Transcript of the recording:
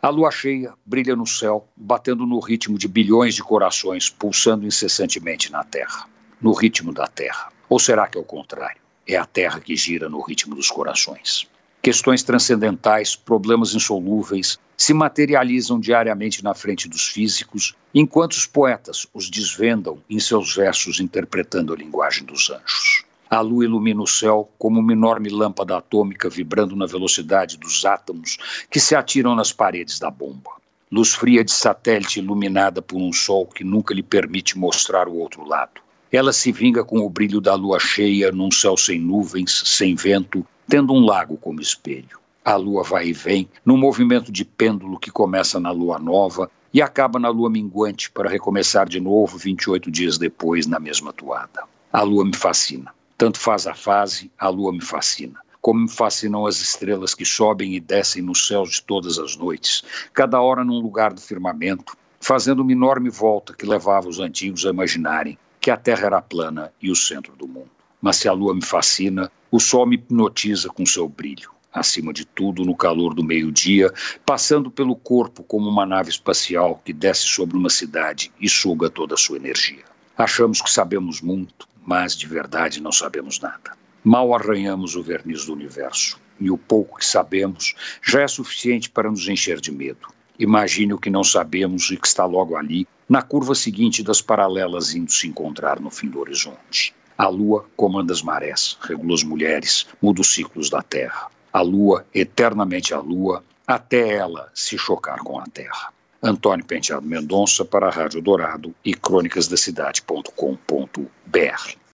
A lua cheia brilha no céu, batendo no ritmo de bilhões de corações pulsando incessantemente na Terra, no ritmo da Terra. Ou será que é o contrário? É a Terra que gira no ritmo dos corações. Questões transcendentais, problemas insolúveis, se materializam diariamente na frente dos físicos, enquanto os poetas os desvendam em seus versos interpretando a linguagem dos anjos. A lua ilumina o céu como uma enorme lâmpada atômica vibrando na velocidade dos átomos que se atiram nas paredes da bomba. Luz fria de satélite iluminada por um sol que nunca lhe permite mostrar o outro lado. Ela se vinga com o brilho da lua cheia num céu sem nuvens, sem vento, tendo um lago como espelho. A lua vai e vem, num movimento de pêndulo que começa na lua nova e acaba na lua minguante para recomeçar de novo 28 dias depois na mesma toada. A lua me fascina. Tanto faz a fase, a lua me fascina. Como me fascinam as estrelas que sobem e descem nos céus de todas as noites, cada hora num lugar do firmamento, fazendo uma enorme volta que levava os antigos a imaginarem que a Terra era plana e o centro do mundo. Mas se a lua me fascina, o sol me hipnotiza com seu brilho. Acima de tudo, no calor do meio-dia, passando pelo corpo como uma nave espacial que desce sobre uma cidade e suga toda a sua energia. Achamos que sabemos muito, mas de verdade não sabemos nada. Mal arranhamos o verniz do universo, e o pouco que sabemos já é suficiente para nos encher de medo. Imagine o que não sabemos e que está logo ali, na curva seguinte das paralelas indo se encontrar no fim do horizonte. A lua comanda as marés, regula as mulheres, muda os ciclos da terra. A lua, eternamente a lua, até ela se chocar com a terra. Antônio Penteado Mendonça para a Rádio Dourado e crônicasdacidade.com.br. Berg.